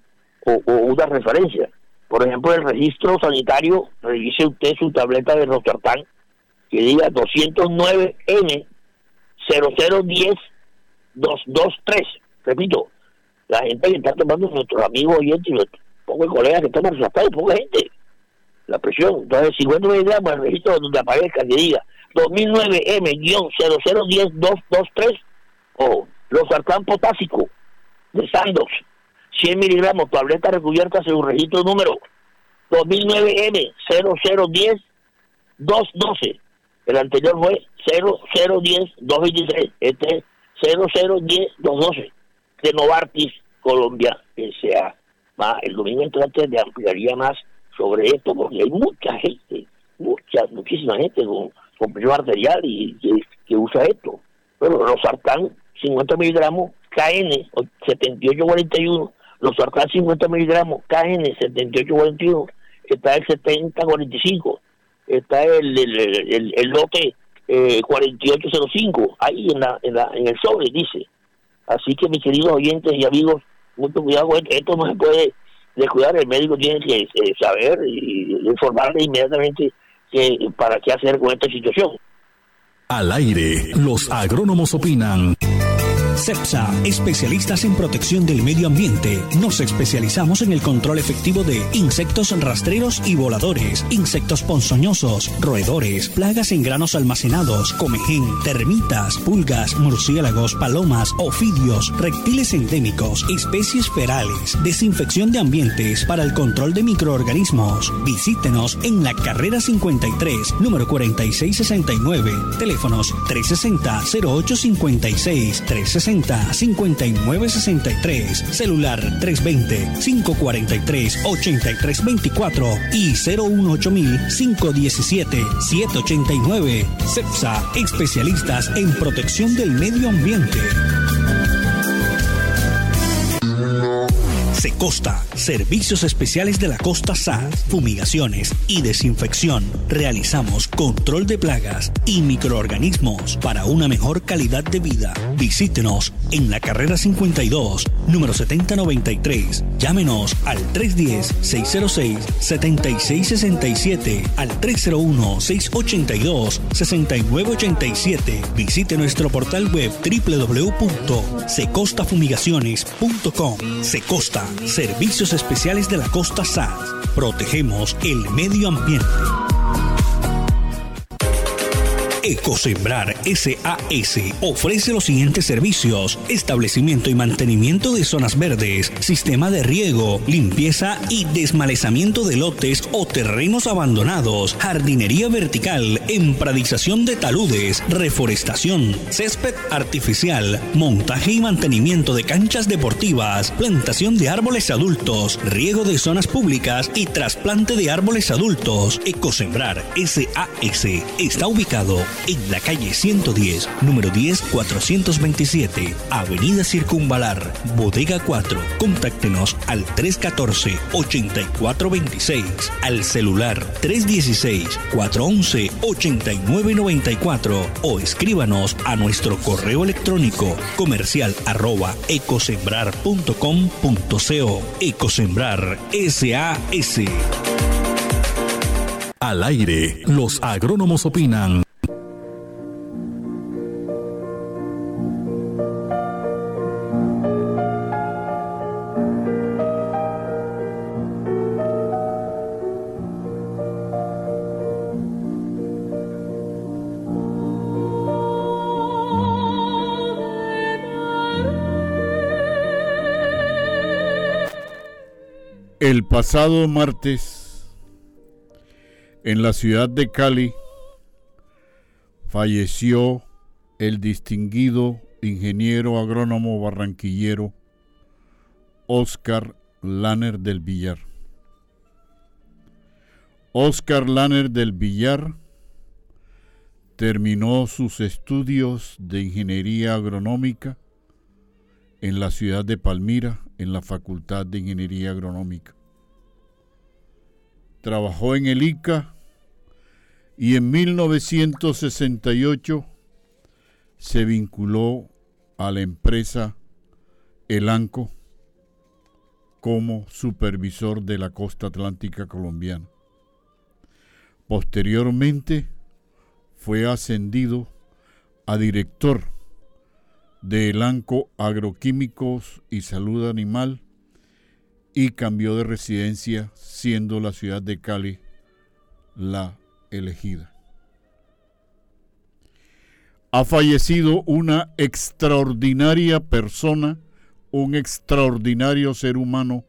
o, o una referencia. Por ejemplo, el registro sanitario, revise usted su tableta de losartán que diga 209N 0010 223. Repito, la gente que está tomando, nuestros amigos oyentes, nuestros pocos colegas que toman losartán, poca gente la presión. Entonces, 50 miligramos el registro donde aparezca que diga 2009M-0010-223 o los sartán potásico de Sandox, 100 miligramos, tableta recubierta según registro número 2009M-0010-212. El anterior fue 0010-223. Este es 0010-212 de Novartis, Colombia, S.A. El domingo entrante le ampliaría más sobre esto, porque hay mucha gente, mucha, muchísima gente con, con presión arterial y que, usa esto. Bueno, los sartán 50 miligramos, KN 7841, los sartán 50 miligramos, KN 7841, está el 7045, está el, el, el, lote 4805, eh, ahí en, la, en, la, en el sobre dice. Así que mis queridos oyentes y amigos, mucho cuidado, esto no se puede de cuidar, el médico tiene que eh, saber y informarle inmediatamente que, para qué hacer con esta situación. Al aire, los agrónomos opinan. CEPSA, especialistas en protección del medio ambiente. Nos especializamos en el control efectivo de insectos rastreros y voladores, insectos ponzoñosos, roedores, plagas en granos almacenados, comején, termitas, pulgas, murciélagos, palomas, ofidios, reptiles endémicos, especies ferales, desinfección de ambientes para el control de microorganismos. Visítenos en la carrera 53, número 4669, teléfonos 360 0856 360 5963, celular 320-543-8324 y 018-517-789. CEPSA, especialistas en protección del medio ambiente. Secosta, servicios especiales de la costa SAS, fumigaciones y desinfección. Realizamos control de plagas y microorganismos para una mejor calidad de vida. Visítenos en la carrera 52, número 7093. Llámenos al 310-606-7667, al 301-682-6987. Visite nuestro portal web www.secostafumigaciones.com. Secosta Servicios Especiales de la Costa SAS. Protegemos el medio ambiente. Ecosembrar SAS ofrece los siguientes servicios: establecimiento y mantenimiento de zonas verdes, sistema de riego, limpieza y desmalezamiento de lotes o terrenos abandonados, jardinería vertical, empradización de taludes, reforestación, césped artificial, montaje y mantenimiento de canchas deportivas, plantación de árboles adultos, riego de zonas públicas y trasplante de árboles adultos. Ecosembrar SAS está ubicado en la calle 110, número 10, 427, Avenida Circunvalar, Bodega 4. Contáctenos al 314-8426, al celular 316-411-8994 o escríbanos a nuestro correo electrónico comercial arroba ecosembrar.com.co. Ecosembrar SAS. Al aire, los agrónomos opinan pasado martes, en la ciudad de Cali, falleció el distinguido ingeniero agrónomo barranquillero Oscar Lanner del Villar. Oscar Lanner del Villar terminó sus estudios de ingeniería agronómica en la ciudad de Palmira, en la Facultad de Ingeniería Agronómica. Trabajó en el ICA y en 1968 se vinculó a la empresa Elanco como supervisor de la costa atlántica colombiana. Posteriormente fue ascendido a director de Elanco Agroquímicos y Salud Animal y cambió de residencia siendo la ciudad de Cali la elegida. Ha fallecido una extraordinaria persona, un extraordinario ser humano,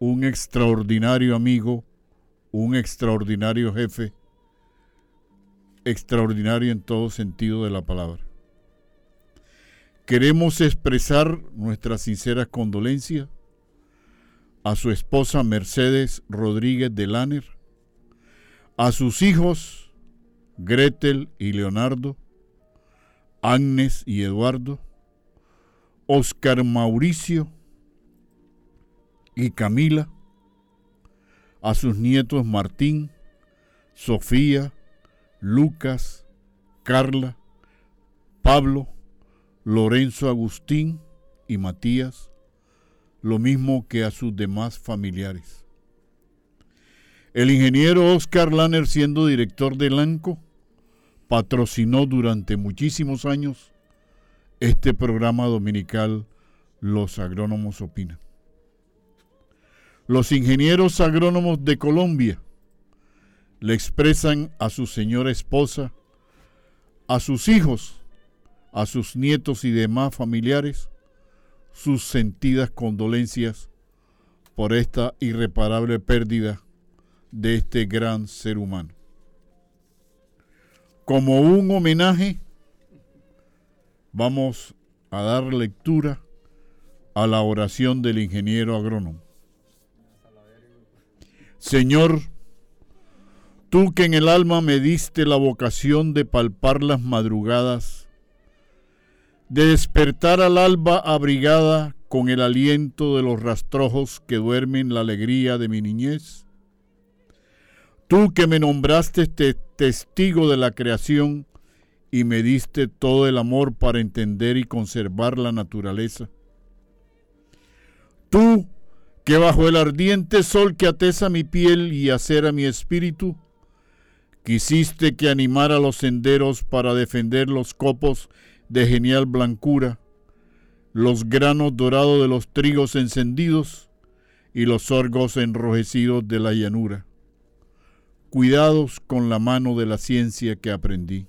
un extraordinario amigo, un extraordinario jefe, extraordinario en todo sentido de la palabra. Queremos expresar nuestras sinceras condolencias a su esposa Mercedes Rodríguez de Lanner, a sus hijos Gretel y Leonardo, Agnes y Eduardo, Oscar Mauricio y Camila, a sus nietos Martín, Sofía, Lucas, Carla, Pablo, Lorenzo Agustín y Matías, lo mismo que a sus demás familiares. El ingeniero Oscar Lanner, siendo director de Lanco, patrocinó durante muchísimos años este programa dominical Los Agrónomos Opinan. Los ingenieros agrónomos de Colombia le expresan a su señora esposa, a sus hijos, a sus nietos y demás familiares sus sentidas condolencias por esta irreparable pérdida de este gran ser humano como un homenaje, vamos a dar lectura a la oración del ingeniero agrónomo. Señor, tú que en el alma me diste la vocación de palpar las madrugadas, de despertar al alba abrigada con el aliento de los rastrojos que duermen la alegría de mi niñez, Tú que me nombraste testigo de la creación y me diste todo el amor para entender y conservar la naturaleza. Tú que bajo el ardiente sol que atesa mi piel y acera mi espíritu, quisiste que animara los senderos para defender los copos de genial blancura, los granos dorados de los trigos encendidos y los sorgos enrojecidos de la llanura cuidados con la mano de la ciencia que aprendí.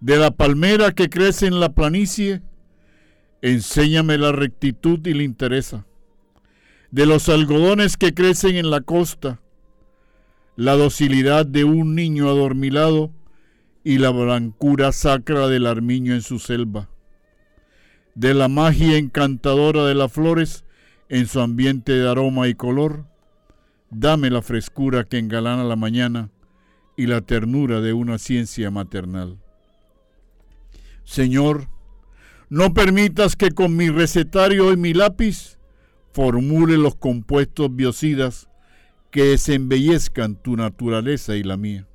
De la palmera que crece en la planicie, enséñame la rectitud y la interés. De los algodones que crecen en la costa, la docilidad de un niño adormilado y la blancura sacra del armiño en su selva. De la magia encantadora de las flores en su ambiente de aroma y color, Dame la frescura que engalana la mañana y la ternura de una ciencia maternal. Señor, no permitas que con mi recetario y mi lápiz formule los compuestos biocidas que desembellezcan tu naturaleza y la mía.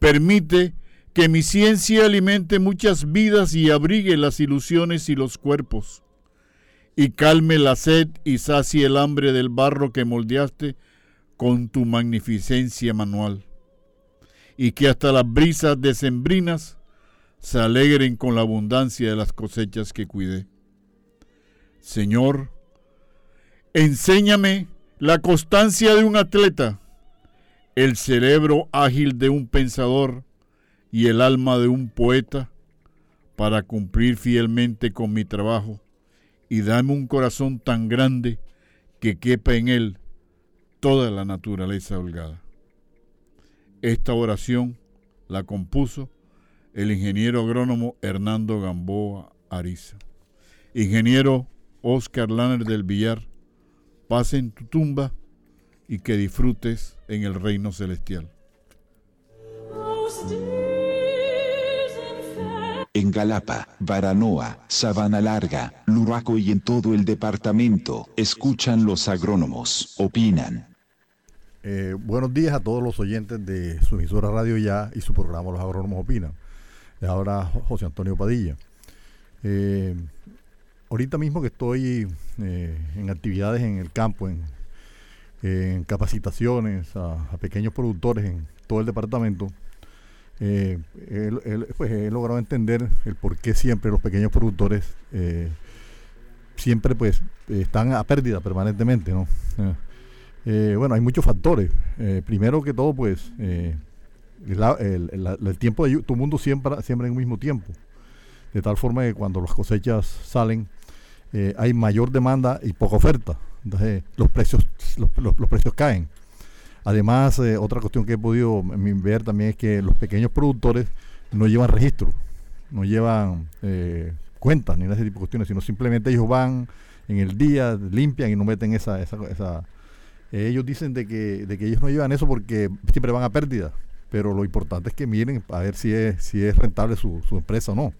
Permite que mi ciencia alimente muchas vidas y abrigue las ilusiones y los cuerpos y calme la sed y sacie el hambre del barro que moldeaste con tu magnificencia manual, y que hasta las brisas decembrinas se alegren con la abundancia de las cosechas que cuidé. Señor, enséñame la constancia de un atleta, el cerebro ágil de un pensador y el alma de un poeta para cumplir fielmente con mi trabajo y dame un corazón tan grande que quepa en él toda la naturaleza holgada. Esta oración la compuso el ingeniero agrónomo Hernando Gamboa Ariza. Ingeniero, Oscar Lanner del Villar, paz en tu tumba y que disfrutes en el reino celestial. En Galapa, Baranoa, Sabana Larga, Luraco y en todo el departamento, escuchan los agrónomos, opinan. Eh, buenos días a todos los oyentes de su emisora Radio Ya y su programa Los Agrónomos Opinan. Ahora José Antonio Padilla. Eh, ahorita mismo que estoy eh, en actividades en el campo, en, capacitaciones a, pequeños productores en todo el departamento, eh, pues he logrado entender el por qué siempre los pequeños productores siempre pues están a pérdida permanentemente, ¿no? bueno, hay muchos factores. primero que todo, pues, el, tiempo de el mundo siembra, siembra en un mismo tiempo de tal forma que cuando las cosechas salen eh, hay mayor demanda y poca oferta. Entonces los precios, los, precios caen. Además, eh, otra cuestión que he podido ver también es que los pequeños productores no llevan registro, no llevan eh, cuentas ni ese tipo de cuestiones, sino simplemente ellos van en el día, limpian y no meten esa... esa, esa ellos dicen de que, de que ellos no llevan eso porque siempre van a pérdida, pero lo importante es que miren a ver si es, si es rentable su, su empresa o no.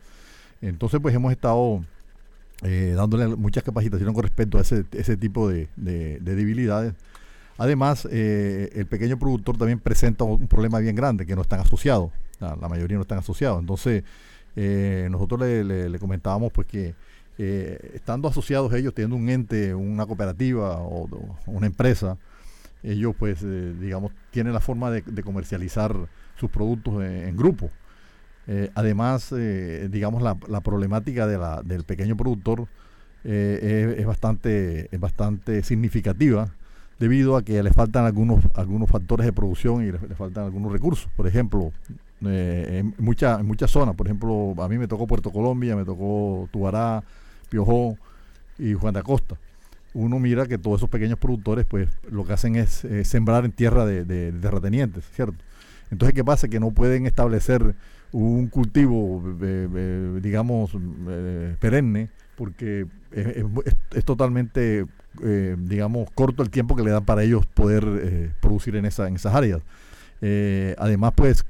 Entonces, pues hemos estado eh, dándole muchas capacitaciones con respecto a ese, ese tipo de, debilidades. Además, eh, el pequeño productor también presenta un problema bien grande, que no están asociados, la, mayoría no están asociados. Entonces, eh, nosotros le, comentábamos pues que estando asociados ellos, teniendo un ente, una cooperativa o, una empresa, ellos pues, digamos, tienen la forma de, comercializar sus productos en grupo. Eh, además, eh, digamos, la, problemática de la, del pequeño productor eh, es, bastante, es bastante significativa debido a que le faltan algunos, algunos factores de producción y le, faltan algunos recursos. Por ejemplo, en, muchas en muchas zonas, por ejemplo, a mí me tocó Puerto Colombia, me tocó Tubará, Piojó y Juan de Acosta. Uno mira que todos esos pequeños productores, pues lo que hacen es sembrar en tierra de, de, de retenientes, ¿cierto? Entonces, ¿qué pasa? Que no pueden establecer un cultivo, eh, eh, digamos, eh, perenne, porque es, totalmente, digamos, corto el tiempo que le dan para ellos poder producir en, esa, en esas áreas. además, pues,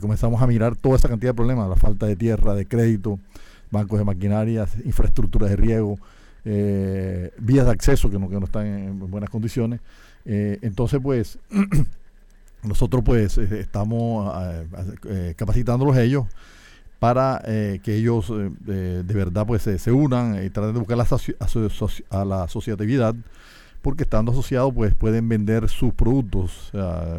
comenzamos a mirar toda esa cantidad de problemas, la falta de tierra, de crédito, bancos de maquinarias, infraestructuras de riego, vías de acceso que no, que no están en buenas condiciones. entonces, pues, *clears throat* nosotros pues eh, estamos ah, ah, eh, capacitándolos ellos para eh, que ellos de verdad pues se unan y traten de buscar la a la asociatividad porque estando asociados pues pueden vender sus productos.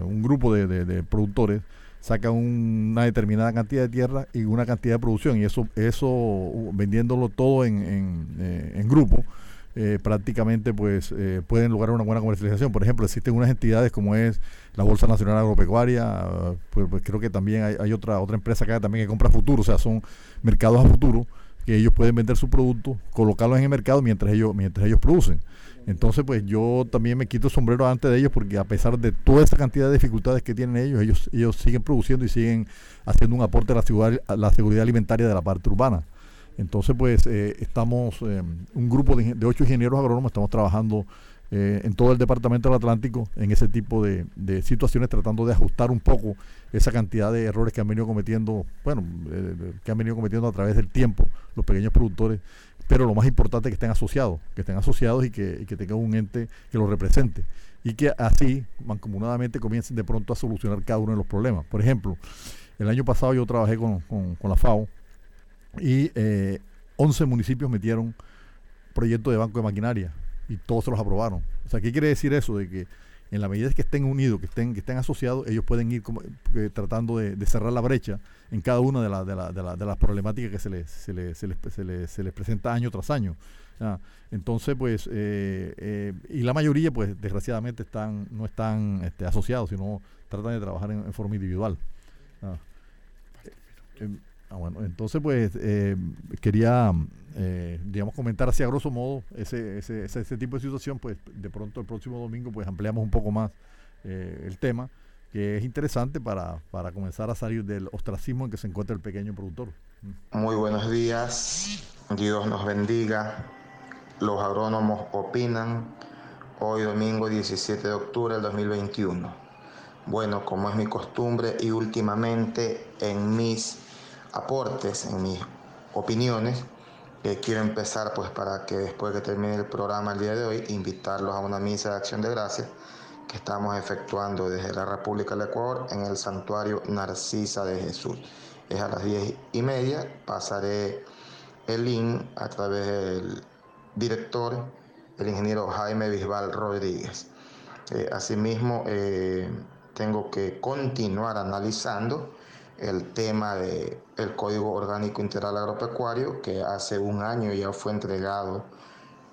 Un grupo de, productores saca una determinada cantidad de tierra y una cantidad de producción y eso eso vendiéndolo todo en grupo eh, prácticamente pues eh, pueden lograr una buena comercialización. Por ejemplo, existen unas entidades como es la Bolsa Nacional Agropecuaria, pues, pues, creo que también hay, otra otra empresa acá también que compra futuro, o sea, son mercados a futuro que ellos pueden vender su producto, colocarlos en el mercado mientras ellos mientras ellos producen. Entonces, pues yo también me quito el sombrero ante de ellos porque a pesar de toda esa cantidad de dificultades que tienen ellos, ellos ellos siguen produciendo y siguen haciendo un aporte a la, a la seguridad alimentaria de la parte urbana. Entonces, pues eh, estamos, eh, un grupo de, ocho ingenieros agrónomos, estamos trabajando eh, en todo el departamento del Atlántico en ese tipo de, situaciones, tratando de ajustar un poco esa cantidad de errores que han venido cometiendo, bueno, que han venido cometiendo a través del tiempo los pequeños productores. Pero lo más importante es que estén asociados, que estén asociados y que, tengan un ente que los represente y que así, mancomunadamente, comiencen de pronto a solucionar cada uno de los problemas. Por ejemplo, el año pasado yo trabajé con, con la FAO y eh, 11 municipios metieron proyectos de banco de maquinaria y todos se los aprobaron. O sea, ¿qué quiere decir eso? De que en la medida que estén unidos, que estén, que estén asociados, ellos pueden ir como, eh, tratando de, cerrar la brecha en cada una de, de, de, de las problemáticas que se les, se, les, se, les, se, les, presenta año tras año. entonces, pues, eh, eh, y la mayoría, pues, desgraciadamente están, no están este, asociados, sino tratan de trabajar en, forma individual. Em, Ah, bueno, entonces pues eh, quería, eh, digamos, comentar así a grosso modo ese, ese, ese, tipo de situación, pues de pronto el próximo domingo pues ampliamos un poco más eh, el tema, que es interesante para, para comenzar a salir del ostracismo en que se encuentra el pequeño productor. Muy buenos días, Dios nos bendiga. los agrónomos opinan hoy domingo 17 de octubre del 2021. Bueno, como es mi costumbre y últimamente en mis aportes, en mis opiniones, eh, quiero empezar pues para que después que termine el programa el día de hoy, invitarlos a una misa de acción de gracias que estamos efectuando desde la República del Ecuador en el santuario Narcisa de Jesús. Es a las diez y media, pasaré el link a través del director, el ingeniero Jaime Bisbal Rodríguez. Eh, asimismo, eh, tengo que continuar analizando el tema del el Código Orgánico Integral Agropecuario, que hace un año ya fue entregado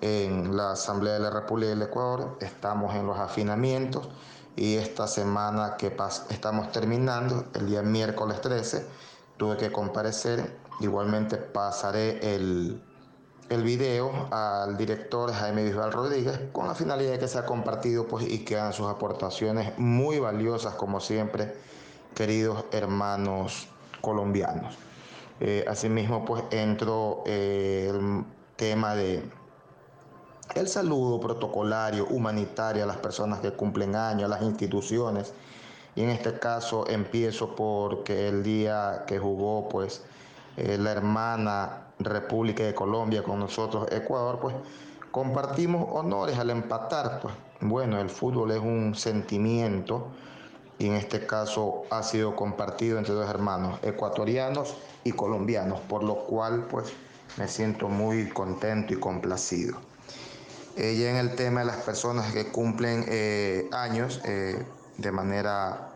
en la Asamblea de la República del Ecuador. Estamos en los afinamientos y esta semana que estamos terminando, el día miércoles 13, tuve que comparecer. Igualmente pasaré el, el video al director Jaime Bisbal Rodríguez con la finalidad de que sea compartido pues, y que hagan sus aportaciones muy valiosas como siempre, queridos hermanos colombianos. Eh, asimismo pues entro eh, el tema de el saludo protocolario, humanitario a las personas que cumplen años, a las instituciones. Y en este caso empiezo porque el día que jugó pues eh, la hermana República de Colombia con nosotros, Ecuador, pues compartimos honores al empatar. Pues bueno, el fútbol es un sentimiento y en este caso ha sido compartido entre dos hermanos, ecuatorianos y colombianos, por lo cual pues me siento muy contento y complacido. Ella en el tema de las personas que cumplen eh, años, eh, de manera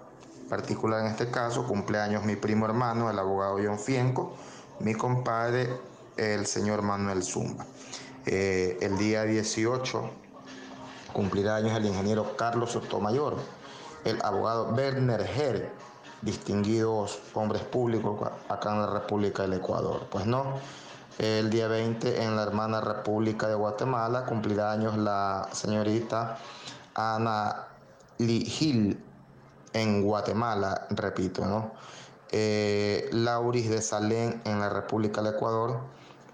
particular en este caso, cumpleaños mi primo hermano, el abogado John Fienco, mi compadre, el señor Manuel Zumba. Eh, el día 18 cumplirá años el ingeniero Carlos Sotomayor, el abogado Werner Her, distinguidos hombres públicos acá en la República del Ecuador. Pues no, el día 20 en la hermana República de Guatemala cumplirá años la señorita Ana Gil en Guatemala, repito, ¿no? Eh, Lauris de Salén en la República del Ecuador,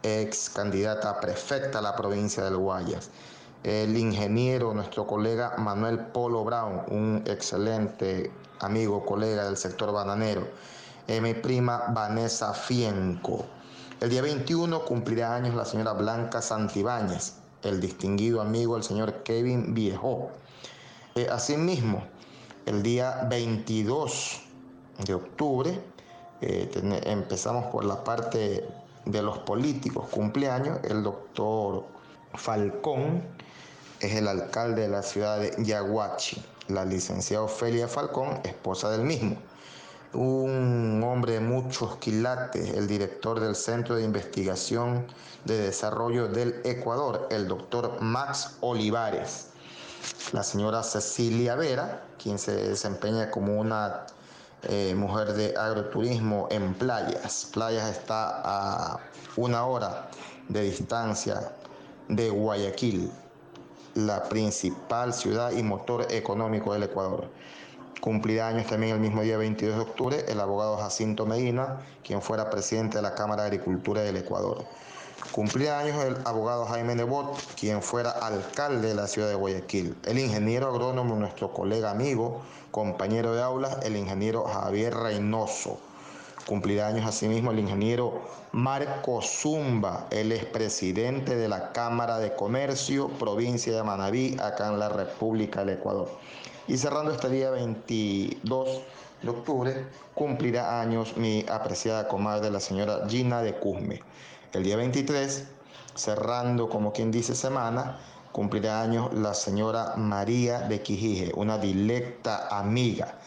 ex candidata a prefecta a la provincia del Guayas. El ingeniero, nuestro colega Manuel Polo Brown, un excelente amigo, colega del sector bananero. Eh, mi prima Vanessa Fienco. El día 21 cumplirá años la señora Blanca Santibáñez, el distinguido amigo el señor Kevin Viejo. Eh, asimismo, el día 22 de octubre, eh, empezamos por la parte de los políticos, cumpleaños, el doctor Falcón es el alcalde de la ciudad de Yaguachi, la licenciada Ofelia Falcón, esposa del mismo. Un hombre de muchos quilates, el director del Centro de Investigación de Desarrollo del Ecuador, el doctor Max Olivares, la señora Cecilia Vera, quien se desempeña como una eh, mujer de agroturismo en playas. Playas está a una hora de distancia de Guayaquil, la principal ciudad y motor económico del Ecuador. Cumplirá años también el mismo día 22 de octubre el abogado Jacinto Medina, quien fuera presidente de la Cámara de Agricultura del Ecuador. Cumplirá años el abogado Jaime Nebot, quien fuera alcalde de la ciudad de Guayaquil. El ingeniero agrónomo, nuestro colega amigo, compañero de aulas, el ingeniero Javier Reynoso. Cumplirá años asimismo el ingeniero Marco Zumba, el expresidente de la Cámara de Comercio, provincia de Manabí, acá en la República del Ecuador. Y cerrando este día 22 de octubre, cumplirá años mi apreciada comadre, la señora Gina de Cusme. El día 23, cerrando como quien dice semana, cumplirá años la señora María de Quijije, una directa amiga.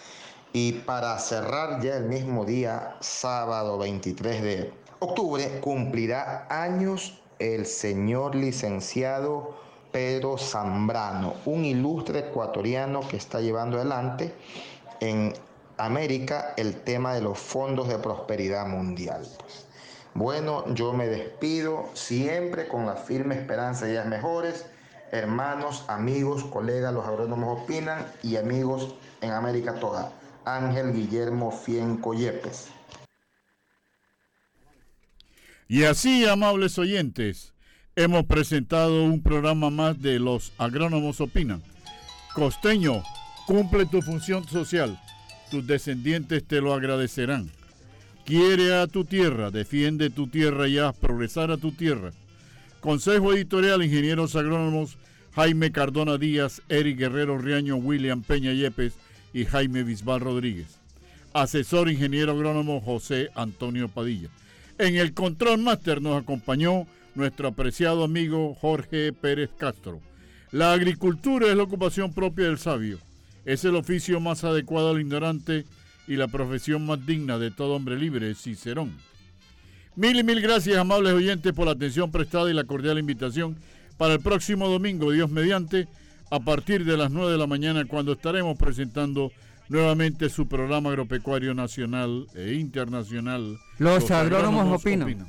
Y para cerrar ya el mismo día, sábado 23 de octubre, cumplirá años el señor licenciado Pedro Zambrano, un ilustre ecuatoriano que está llevando adelante en América el tema de los fondos de prosperidad mundial. Pues. Bueno, yo me despido siempre con la firme esperanza de días mejores. Hermanos, amigos, colegas, los agrónomos opinan y amigos en América toda. Ángel Guillermo Fienco Yepes. Y así, amables oyentes, hemos presentado un programa más de Los Agrónomos Opinan. Costeño, cumple tu función social. Tus descendientes te lo agradecerán. Quiere a tu tierra, defiende tu tierra y haz progresar a tu tierra. Consejo Editorial Ingenieros Agrónomos Jaime Cardona Díaz, Eric Guerrero Riaño, William Peña Yepes y Jaime Bisbal Rodríguez. Asesor Ingeniero Agrónomo José Antonio Padilla. En el Control Master nos acompañó nuestro apreciado amigo Jorge Pérez Castro. La agricultura es la ocupación propia del sabio. Es el oficio más adecuado al ignorante y la profesión más digna de todo hombre libre, Cicerón. Mil y mil gracias, amables oyentes, por la atención prestada y la cordial invitación para el próximo domingo, Dios mediante, a partir de las 9 de la mañana, cuando estaremos presentando nuevamente su programa agropecuario nacional e internacional. Los, agrónomos, opinan.